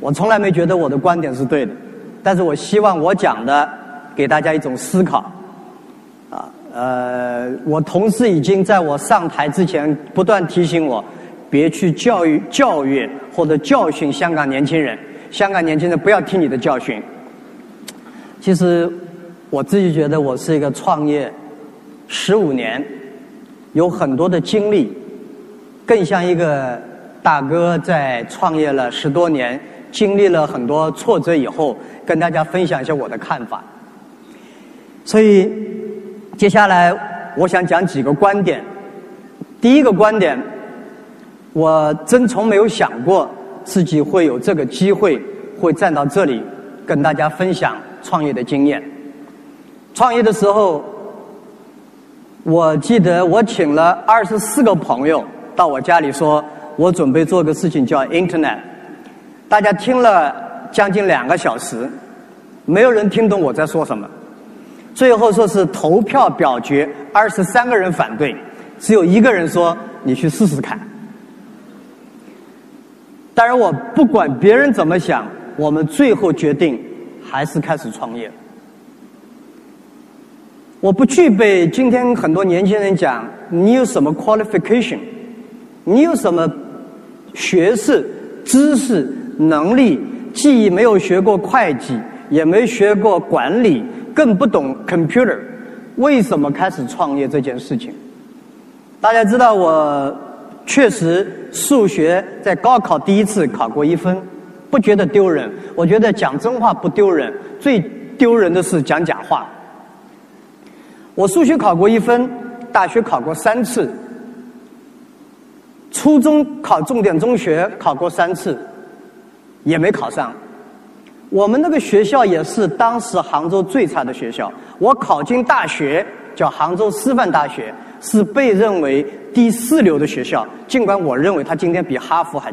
我从来没觉得我的观点是对的，但是我希望我讲的给大家一种思考。啊，呃，我同事已经在我上台之前不断提醒我，别去教育、教育或者教训香港年轻人。香港年轻人不要听你的教训。其实我自己觉得我是一个创业十五年，有很多的经历，更像一个大哥在创业了十多年，经历了很多挫折以后，跟大家分享一下我的看法。所以。接下来，我想讲几个观点。第一个观点，我真从没有想过自己会有这个机会，会站到这里跟大家分享创业的经验。创业的时候，我记得我请了二十四个朋友到我家里，说我准备做个事情叫 Internet。大家听了将近两个小时，没有人听懂我在说什么。最后说是投票表决，二十三个人反对，只有一个人说你去试试看。当然，我不管别人怎么想，我们最后决定还是开始创业。我不具备今天很多年轻人讲你有什么 qualification，你有什么学识、知识、能力，既没有学过会计，也没学过管理。更不懂 computer，为什么开始创业这件事情？大家知道我确实数学在高考第一次考过一分，不觉得丢人。我觉得讲真话不丢人，最丢人的是讲假话。我数学考过一分，大学考过三次，初中考重点中学考过三次，也没考上。我们那个学校也是当时杭州最差的学校。我考进大学叫杭州师范大学，是被认为第四流的学校。尽管我认为它今天比哈佛还